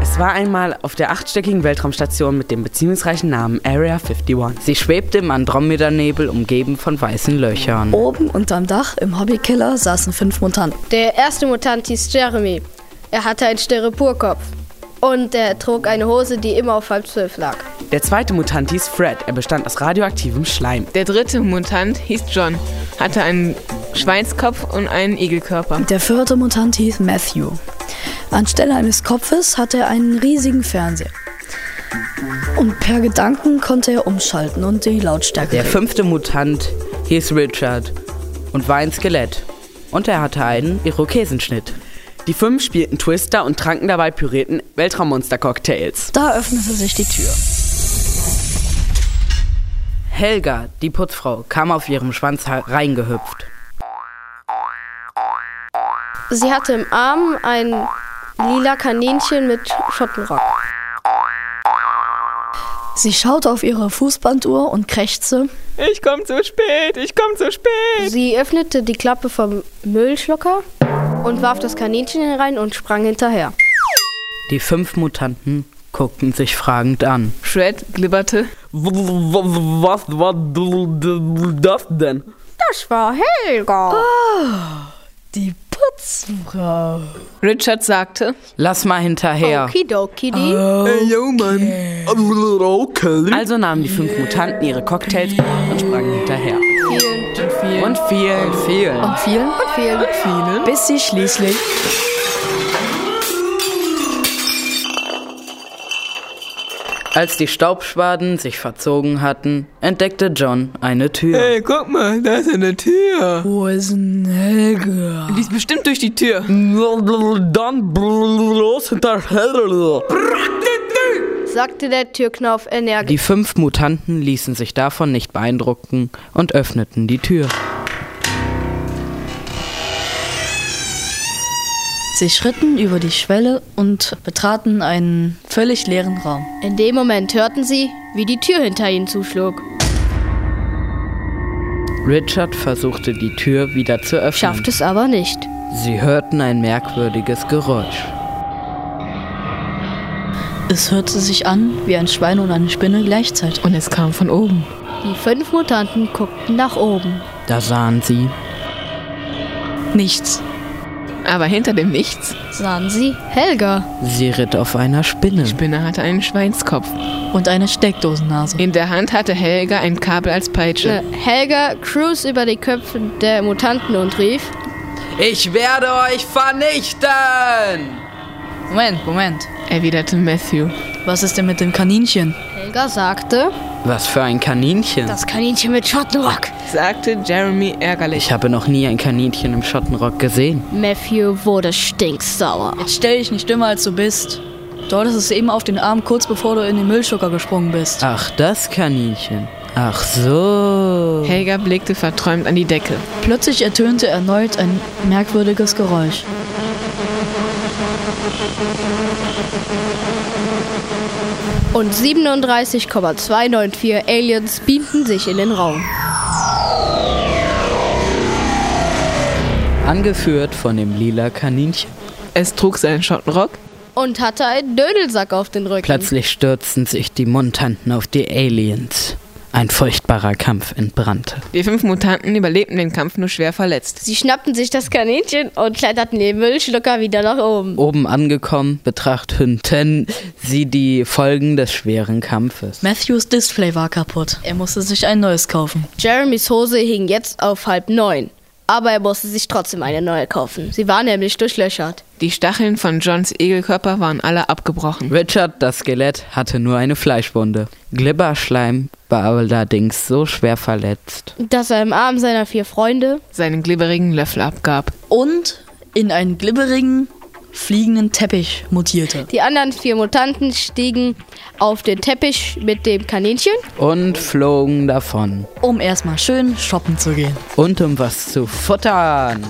Es war einmal auf der achtstöckigen Weltraumstation mit dem beziehungsreichen Namen Area 51. Sie schwebte im Andromeda-Nebel, umgeben von weißen Löchern. Oben unterm Dach im Hobbykeller saßen fünf Mutanten. Der erste Mutant hieß Jeremy. Er hatte einen Styroporkopf. Und er trug eine Hose, die immer auf halb zwölf lag. Der zweite Mutant hieß Fred. Er bestand aus radioaktivem Schleim. Der dritte Mutant hieß John, hatte einen Schweinskopf und einen Igelkörper. Der vierte Mutant hieß Matthew. Anstelle eines Kopfes hatte er einen riesigen Fernseher. Und per Gedanken konnte er umschalten und die Lautstärke. Der fünfte Mutant hieß Richard und war ein Skelett. Und er hatte einen Irokesenschnitt. Die fünf spielten Twister und tranken dabei pürierten Weltraummonster-Cocktails. Da öffnete sich die Tür. Helga, die Putzfrau, kam auf ihrem Schwanz reingehüpft. Sie hatte im Arm ein lila Kaninchen mit Schottenrock. Sie schaute auf ihre Fußbanduhr und krächzte. Ich komm zu spät, ich komm zu spät. Sie öffnete die Klappe vom Müllschlucker und warf das Kaninchen herein und sprang hinterher. Die fünf Mutanten guckten sich fragend an. Fred glibberte. Was war das denn? Das war Helga. Die Putzfrau. Richard sagte, Lass mal hinterher. Okidoki. Ey, yo, Mann. Okay. Also nahmen die fünf Mutanten ihre Cocktails und sprangen hinterher. Vielen Und vielen, vielen. Und vielen, und vielen. Viele. bis sie schließlich Als die Staubschwaden sich verzogen hatten, entdeckte John eine Tür. Hey, guck mal, da ist eine Tür. Wo ist denn Helga? Die ist bestimmt durch die Tür. Dann bloß hinterher. Sagte der Türknauf energisch. Die fünf Mutanten ließen sich davon nicht beeindrucken und öffneten die Tür. Sie schritten über die Schwelle und betraten einen völlig leeren Raum. In dem Moment hörten sie, wie die Tür hinter ihnen zuschlug. Richard versuchte die Tür wieder zu öffnen. Schafft es aber nicht. Sie hörten ein merkwürdiges Geräusch. Es hörte sich an wie ein Schwein und eine Spinne gleichzeitig. Und es kam von oben. Die fünf Mutanten guckten nach oben. Da sahen sie Nichts. Aber hinter dem Nichts, Sahen sie Helga. Sie ritt auf einer Spinne. die Spinne hatte einen Schweinskopf. Und eine Steckdosennase. In der Hand hatte Helga ein Kabel als Peitsche. Äh, Helga cruise über die Köpfe der Mutanten und rief: Ich werde euch vernichten! Moment, Moment. Erwiderte Matthew. Was ist denn mit dem Kaninchen? Helga sagte: Was für ein Kaninchen. Das Kaninchen mit Schottenrock. Sagte Jeremy ärgerlich. Ich habe noch nie ein Kaninchen im Schottenrock gesehen. Matthew wurde stinksauer. Jetzt stell dich nicht dümmer, als du bist. Du hattest es eben auf den Arm, kurz bevor du in den Müllschucker gesprungen bist. Ach, das Kaninchen. Ach so. Helga blickte verträumt an die Decke. Plötzlich ertönte erneut ein merkwürdiges Geräusch. Und 37,294 Aliens beamten sich in den Raum. Angeführt von dem lila Kaninchen. Es trug seinen Schottenrock. Und hatte einen Dödelsack auf den Rücken. Plötzlich stürzten sich die Mutanten auf die Aliens. Ein furchtbarer Kampf entbrannte. Die fünf Mutanten überlebten den Kampf nur schwer verletzt. Sie schnappten sich das Kaninchen und kletterten den Müllschlucker wieder nach oben. Oben angekommen betrachteten sie die Folgen des schweren Kampfes. Matthews Display war kaputt. Er musste sich ein neues kaufen. Jeremys Hose hing jetzt auf halb neun. Aber er musste sich trotzdem eine neue kaufen. Sie war nämlich durchlöchert. Die Stacheln von Johns Egelkörper waren alle abgebrochen. Richard, das Skelett, hatte nur eine Fleischwunde. Glibberschleim war allerdings so schwer verletzt. Dass er im Arm seiner vier Freunde Seinen glibberigen Löffel abgab. Und in einen glibberigen, fliegenden Teppich mutierte. Die anderen vier Mutanten stiegen auf den Teppich mit dem Kaninchen. Und flogen davon. Um erstmal schön shoppen zu gehen. Und um was zu futtern.